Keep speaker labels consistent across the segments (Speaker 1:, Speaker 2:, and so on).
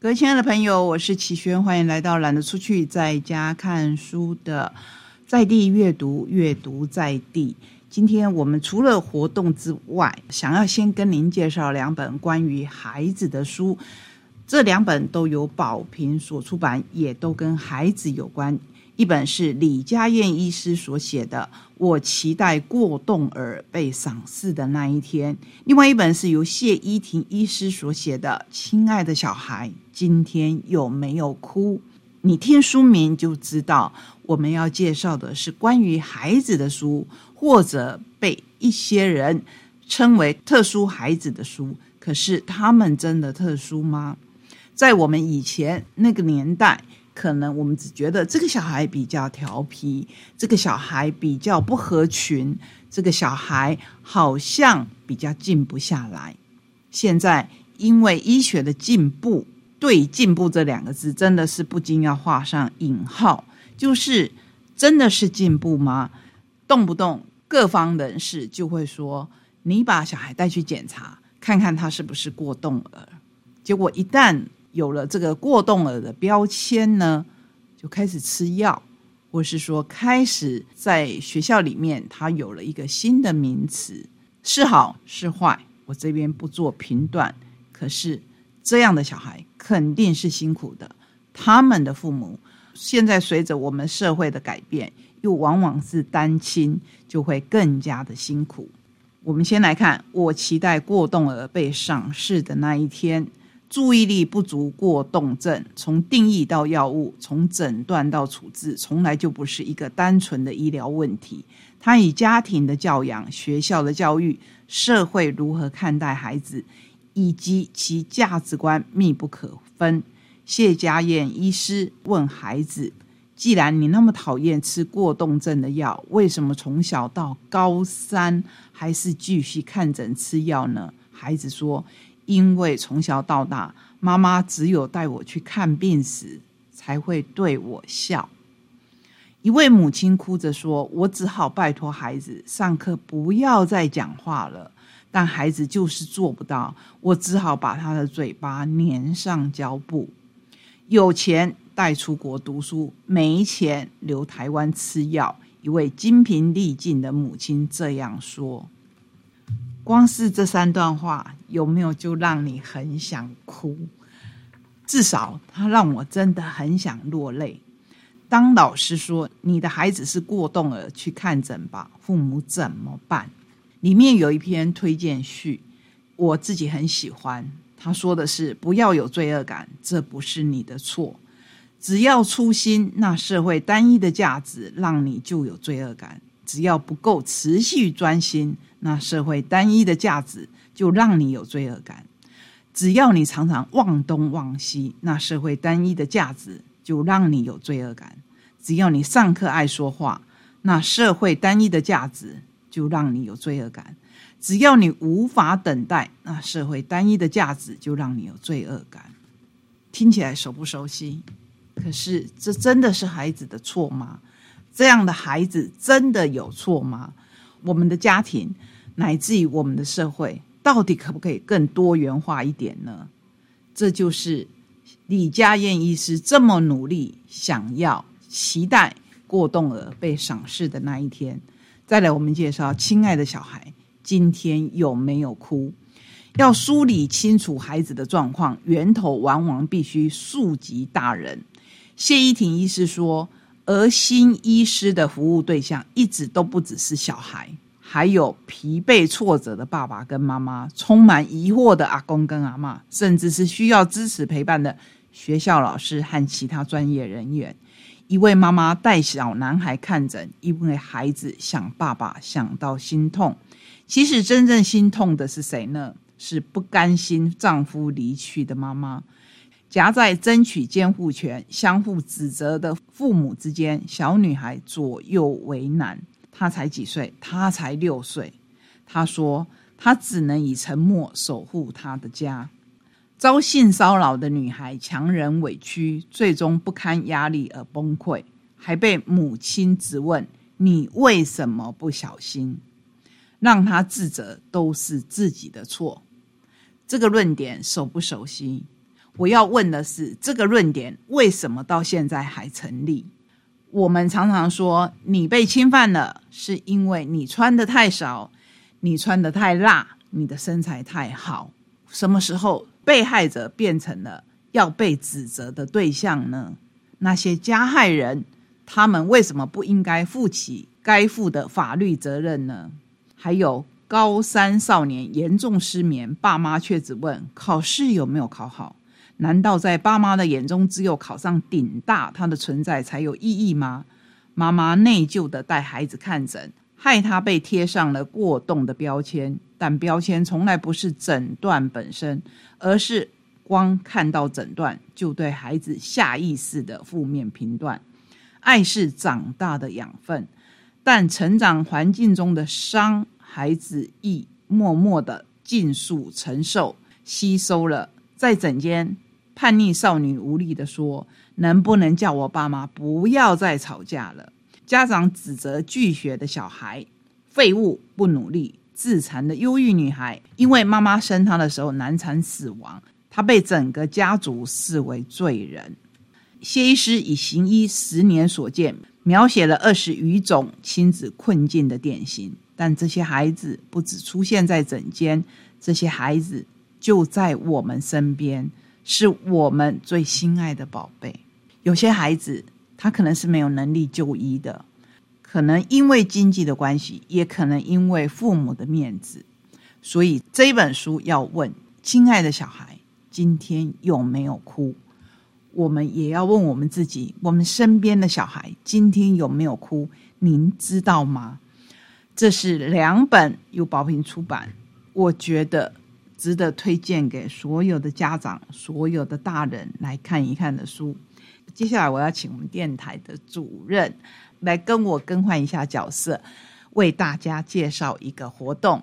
Speaker 1: 各位亲爱的朋友，我是齐轩，欢迎来到懒得出去在家看书的在地阅读，阅读在地。今天我们除了活动之外，想要先跟您介绍两本关于孩子的书，这两本都有宝瓶所出版，也都跟孩子有关。一本是李家燕医师所写的《我期待过动儿被赏识的那一天》，另外一本是由谢依婷医师所写的《亲爱的小孩，今天有没有哭》。你听书名就知道，我们要介绍的是关于孩子的书，或者被一些人称为特殊孩子的书。可是他们真的特殊吗？在我们以前那个年代。可能我们只觉得这个小孩比较调皮，这个小孩比较不合群，这个小孩好像比较静不下来。现在因为医学的进步，对“进步”这两个字真的是不禁要画上引号。就是真的是进步吗？动不动各方人士就会说：“你把小孩带去检查，看看他是不是过动了。”结果一旦有了这个过动儿的标签呢，就开始吃药，或是说开始在学校里面，他有了一个新的名词，是好是坏，我这边不做评断。可是这样的小孩肯定是辛苦的，他们的父母现在随着我们社会的改变，又往往是单亲，就会更加的辛苦。我们先来看，我期待过动儿被赏识的那一天。注意力不足过动症，从定义到药物，从诊断到处置，从来就不是一个单纯的医疗问题。它与家庭的教养、学校的教育、社会如何看待孩子，以及其价值观密不可分。谢家燕医师问孩子：“既然你那么讨厌吃过动症的药，为什么从小到高三还是继续看诊吃药呢？”孩子说。因为从小到大，妈妈只有带我去看病时才会对我笑。一位母亲哭着说：“我只好拜托孩子上课不要再讲话了。”但孩子就是做不到，我只好把他的嘴巴粘上胶布。有钱带出国读书，没钱留台湾吃药。一位精疲力尽的母亲这样说。光是这三段话，有没有就让你很想哭？至少他让我真的很想落泪。当老师说你的孩子是过动了，去看诊吧，父母怎么办？里面有一篇推荐序，我自己很喜欢。他说的是：不要有罪恶感，这不是你的错。只要初心，那社会单一的价值让你就有罪恶感。只要不够持续专心。那社会单一的价值就让你有罪恶感，只要你常常忘东忘西，那社会单一的价值就让你有罪恶感；只要你上课爱说话，那社会单一的价值就让你有罪恶感；只要你无法等待，那社会单一的价值就让你有罪恶感。听起来熟不熟悉？可是这真的是孩子的错吗？这样的孩子真的有错吗？我们的家庭。乃至于我们的社会，到底可不可以更多元化一点呢？这就是李家燕医师这么努力想要期待过动儿被赏识的那一天。再来，我们介绍亲爱的小孩，今天有没有哭？要梳理清楚孩子的状况，源头往往必须溯及大人。谢依婷医师说，儿心医师的服务对象一直都不只是小孩。还有疲惫挫折的爸爸跟妈妈，充满疑惑的阿公跟阿妈，甚至是需要支持陪伴的学校老师和其他专业人员。一位妈妈带小男孩看诊，因为孩子想爸爸想到心痛。其实真正心痛的是谁呢？是不甘心丈夫离去的妈妈。夹在争取监护权、相互指责的父母之间，小女孩左右为难。他才几岁？他才六岁。他说：“他只能以沉默守护他的家。”遭性骚扰的女孩强忍委屈，最终不堪压力而崩溃，还被母亲质问：“你为什么不小心？”让他自责都是自己的错。这个论点熟不熟悉？我要问的是，这个论点为什么到现在还成立？我们常常说你被侵犯了，是因为你穿的太少，你穿的太辣，你的身材太好。什么时候被害者变成了要被指责的对象呢？那些加害人，他们为什么不应该负起该负的法律责任呢？还有高三少年严重失眠，爸妈却只问考试有没有考好。难道在爸妈的眼中，只有考上顶大，他的存在才有意义吗？妈妈内疚的带孩子看诊，害他被贴上了过动的标签。但标签从来不是诊断本身，而是光看到诊断就对孩子下意识的负面评断。爱是长大的养分，但成长环境中的伤，孩子亦默默的尽数承受、吸收了。在诊间。叛逆少女无力的说：“能不能叫我爸妈不要再吵架了？”家长指责拒绝的小孩废物、不努力、自残的忧郁女孩，因为妈妈生她的时候难产死亡，她被整个家族视为罪人。谢医师以行医十年所见，描写了二十余种亲子困境的典型，但这些孩子不只出现在诊间，这些孩子就在我们身边。是我们最心爱的宝贝。有些孩子，他可能是没有能力就医的，可能因为经济的关系，也可能因为父母的面子。所以这本书要问：亲爱的小孩，今天有没有哭？我们也要问我们自己：我们身边的小孩今天有没有哭？您知道吗？这是两本由宝平出版，我觉得。值得推荐给所有的家长、所有的大人来看一看的书。接下来，我要请我们电台的主任来跟我更换一下角色，为大家介绍一个活动。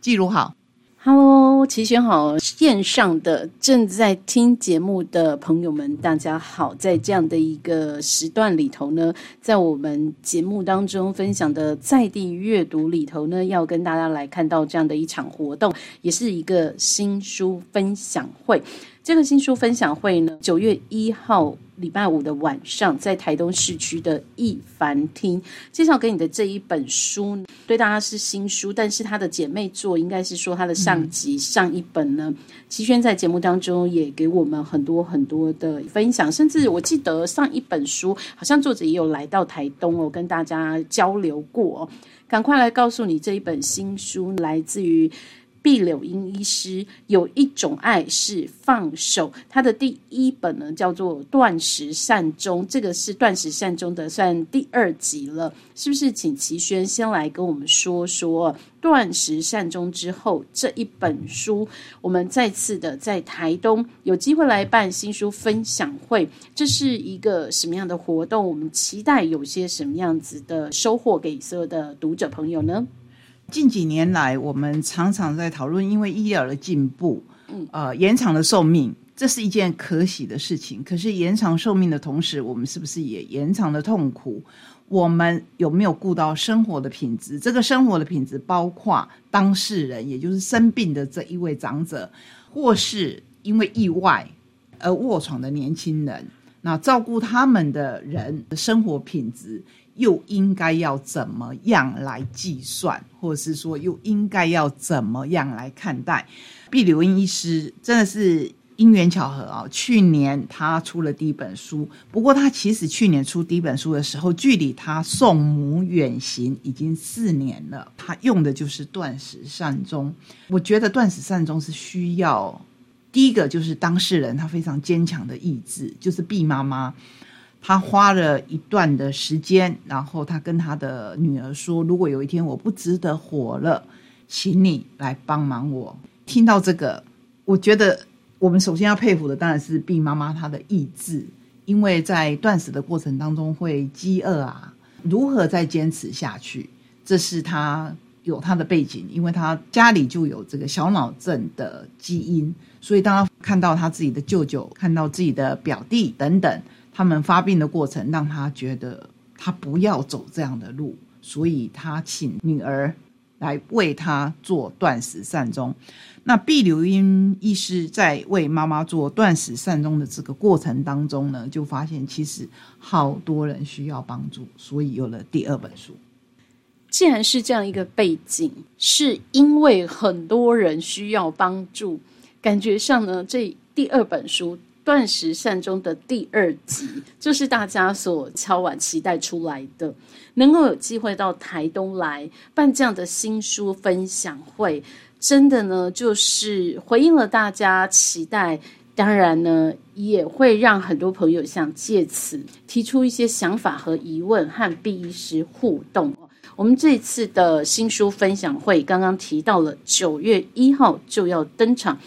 Speaker 1: 记录好。
Speaker 2: Hello，齐轩好，线上的正在听节目的朋友们，大家好。在这样的一个时段里头呢，在我们节目当中分享的在地阅读里头呢，要跟大家来看到这样的一场活动，也是一个新书分享会。这个新书分享会呢，九月一号礼拜五的晚上，在台东市区的一凡厅介绍给你的这一本书，对大家是新书，但是他的姐妹作应该是说他的上集上一本呢。齐轩在节目当中也给我们很多很多的分享，甚至我记得上一本书好像作者也有来到台东哦，跟大家交流过哦。赶快来告诉你，这一本新书来自于。毕柳英医师有一种爱是放手，他的第一本呢叫做《断食善终》，这个是《断食善终》的算第二集了，是不是？请齐轩先来跟我们说说《断食善终》之后这一本书，我们再次的在台东有机会来办新书分享会，这是一个什么样的活动？我们期待有些什么样子的收获给所有的读者朋友呢？
Speaker 1: 近几年来，我们常常在讨论，因为医疗的进步，嗯呃，延长了寿命，这是一件可喜的事情。可是延长寿命的同时，我们是不是也延长了痛苦？我们有没有顾到生活的品质？这个生活的品质包括当事人，也就是生病的这一位长者，或是因为意外而卧床的年轻人，那照顾他们的人的生活品质。又应该要怎么样来计算，或者是说又应该要怎么样来看待？毕柳英医师真的是因缘巧合啊！去年他出了第一本书，不过他其实去年出第一本书的时候，距离他送母远行已经四年了。他用的就是断食善终。我觉得断食善终是需要第一个就是当事人他非常坚强的意志，就是毕妈妈。他花了一段的时间，然后他跟他的女儿说：“如果有一天我不值得活了，请你来帮忙我。”听到这个，我觉得我们首先要佩服的当然是毕妈妈她的意志，因为在断食的过程当中会饥饿啊，如何再坚持下去？这是他有他的背景，因为他家里就有这个小脑症的基因，所以当他看到他自己的舅舅、看到自己的表弟等等。他们发病的过程让他觉得他不要走这样的路，所以他请女儿来为他做断食善终。那毕留英医师在为妈妈做断食善终的这个过程当中呢，就发现其实好多人需要帮助，所以有了第二本书。
Speaker 2: 既然是这样一个背景，是因为很多人需要帮助，感觉上呢，这第二本书《断食善终》的第二集，就是大家所敲碗期待出来的，能够有机会到台东来办这样的新书分享会。真的呢，就是回应了大家期待，当然呢，也会让很多朋友想借此提出一些想法和疑问，和毕医师互动。我们这次的新书分享会刚刚提到了九月一号就要登场。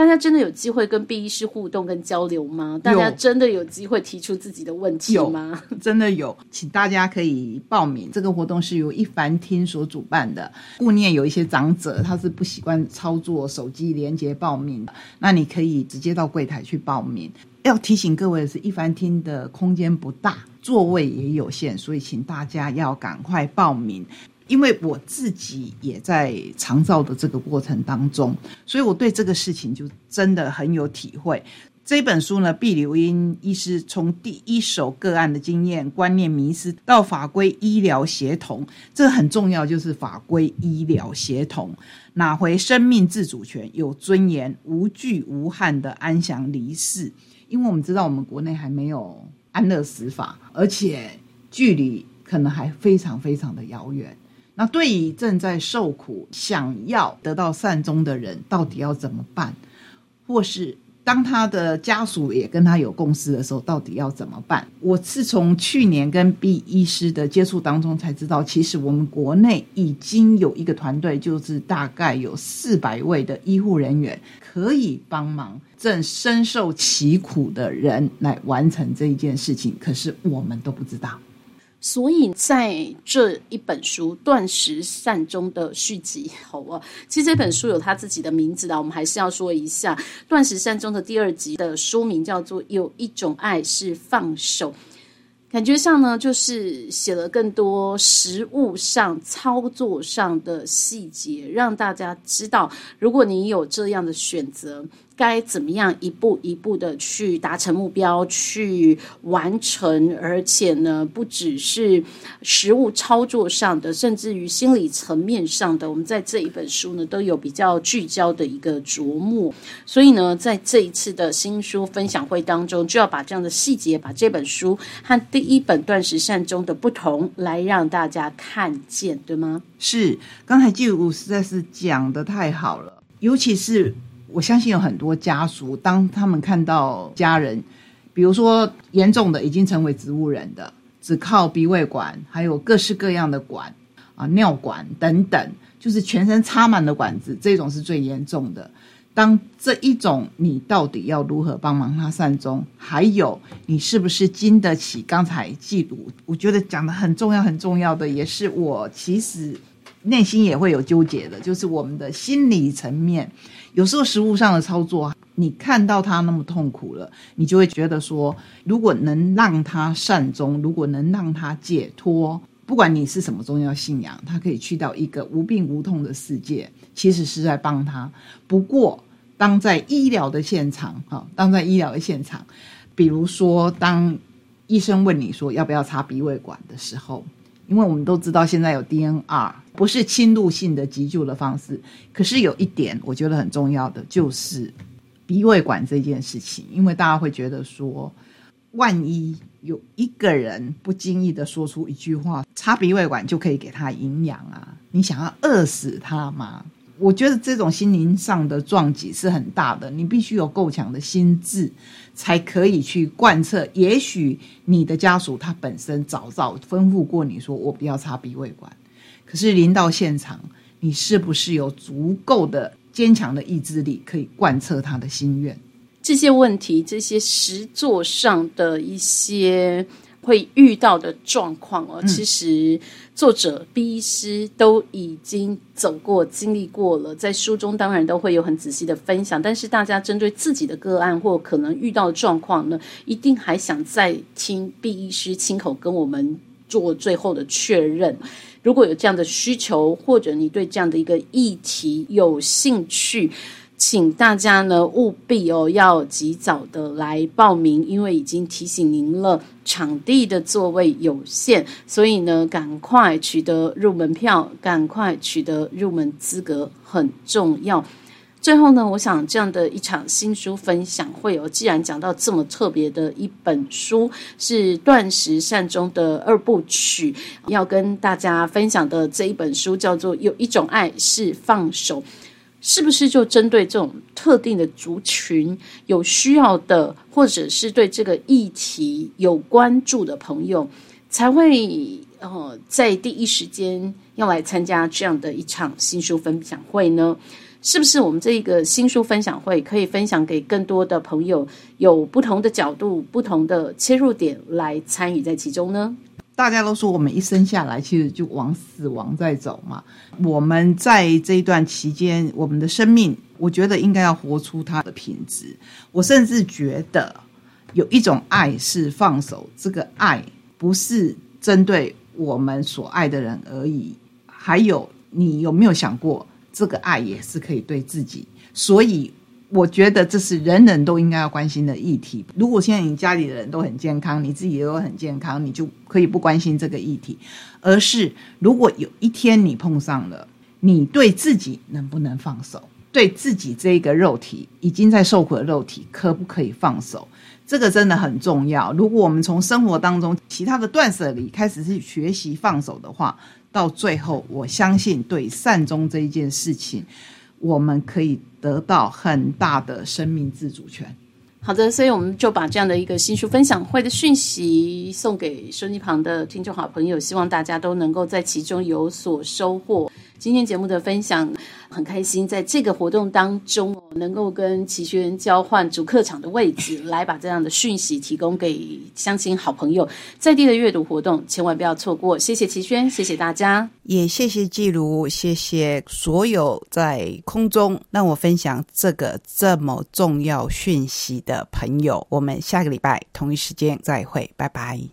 Speaker 2: 大家真的有机会跟 B 医师互动跟交流吗？大家真的有机会提出自己的问题吗？
Speaker 1: 真的有，请大家可以报名。这个活动是由一凡厅所主办的。顾念有一些长者，他是不习惯操作手机连接报名的，那你可以直接到柜台去报名。要提醒各位的是，一凡厅的空间不大，座位也有限，所以请大家要赶快报名。因为我自己也在长照的这个过程当中，所以我对这个事情就真的很有体会。这本书呢，毕留英医师从第一手个案的经验、观念迷失到法规医疗协同，这很重要，就是法规医疗协同，拿回生命自主权，有尊严、无惧无憾的安详离世。因为我们知道，我们国内还没有安乐死法，而且距离可能还非常非常的遥远。那对于正在受苦、想要得到善终的人，到底要怎么办？或是当他的家属也跟他有共识的时候，到底要怎么办？我是从去年跟 B 医师的接触当中才知道，其实我们国内已经有一个团队，就是大概有四百位的医护人员，可以帮忙正深受其苦的人来完成这一件事情。可是我们都不知道。
Speaker 2: 所以在这一本书《断食善终》的续集，好啊，其实这本书有他自己的名字的，我们还是要说一下，《断食善终》的第二集的书名叫做《有一种爱是放手》。感觉上呢，就是写了更多实物上操作上的细节，让大家知道，如果你有这样的选择。该怎么样一步一步的去达成目标，去完成，而且呢，不只是实物操作上的，甚至于心理层面上的，我们在这一本书呢都有比较聚焦的一个琢磨。所以呢，在这一次的新书分享会当中，就要把这样的细节，把这本书和第一本《断食善终》的不同，来让大家看见，对吗？
Speaker 1: 是，刚才季武实在是讲的太好了，尤其是。我相信有很多家属，当他们看到家人，比如说严重的已经成为植物人的，只靠鼻胃管，还有各式各样的管啊，尿管等等，就是全身插满了管子，这种是最严重的。当这一种，你到底要如何帮忙他善终？还有，你是不是经得起刚才记录？我觉得讲的很重要，很重要的，也是我其实内心也会有纠结的，就是我们的心理层面。有时候实物上的操作，你看到他那么痛苦了，你就会觉得说，如果能让他善终，如果能让他解脱，不管你是什么宗教信仰，他可以去到一个无病无痛的世界，其实是在帮他。不过，当在医疗的现场，哈，当在医疗的现场，比如说当医生问你说要不要插鼻胃管的时候。因为我们都知道现在有 DNR，不是侵入性的急救的方式。可是有一点我觉得很重要的就是鼻胃管这件事情，因为大家会觉得说，万一有一个人不经意的说出一句话，插鼻胃管就可以给他营养啊，你想要饿死他吗？我觉得这种心灵上的撞击是很大的，你必须有够强的心智，才可以去贯彻。也许你的家属他本身早早吩咐过你说，我不要插鼻胃管，可是临到现场，你是不是有足够的坚强的意志力，可以贯彻他的心愿？
Speaker 2: 这些问题，这些实作上的一些。会遇到的状况哦，其实作者、B 师都已经走过、经历过了，在书中当然都会有很仔细的分享。但是大家针对自己的个案或可能遇到的状况呢，一定还想再听 B 医师亲口跟我们做最后的确认。如果有这样的需求，或者你对这样的一个议题有兴趣。请大家呢务必哦要及早的来报名，因为已经提醒您了，场地的座位有限，所以呢赶快取得入门票，赶快取得入门资格很重要。最后呢，我想这样的一场新书分享会哦，既然讲到这么特别的一本书，是断食善终的二部曲，要跟大家分享的这一本书叫做《有一种爱是放手》。是不是就针对这种特定的族群有需要的，或者是对这个议题有关注的朋友，才会呃在第一时间要来参加这样的一场新书分享会呢？是不是我们这一个新书分享会可以分享给更多的朋友，有不同的角度、不同的切入点来参与在其中呢？
Speaker 1: 大家都说我们一生下来其实就往死亡在走嘛。我们在这一段期间，我们的生命，我觉得应该要活出它的品质。我甚至觉得有一种爱是放手，这个爱不是针对我们所爱的人而已。还有，你有没有想过，这个爱也是可以对自己？所以。我觉得这是人人都应该要关心的议题。如果现在你家里的人都很健康，你自己也都很健康，你就可以不关心这个议题。而是如果有一天你碰上了，你对自己能不能放手？对自己这个肉体已经在受苦的肉体，可不可以放手？这个真的很重要。如果我们从生活当中其他的断舍离开始去学习放手的话，到最后，我相信对善终这一件事情。我们可以得到很大的生命自主权。
Speaker 2: 好的，所以我们就把这样的一个新书分享会的讯息送给收音旁的听众好朋友，希望大家都能够在其中有所收获。今天节目的分享很开心，在这个活动当中哦，能够跟齐轩交换主客场的位置，来把这样的讯息提供给乡亲好朋友。在地的阅读活动，千万不要错过。谢谢齐轩，谢谢大家，
Speaker 1: 也谢谢季如，谢谢所有在空中让我分享这个这么重要讯息的朋友。我们下个礼拜同一时间再会，拜拜。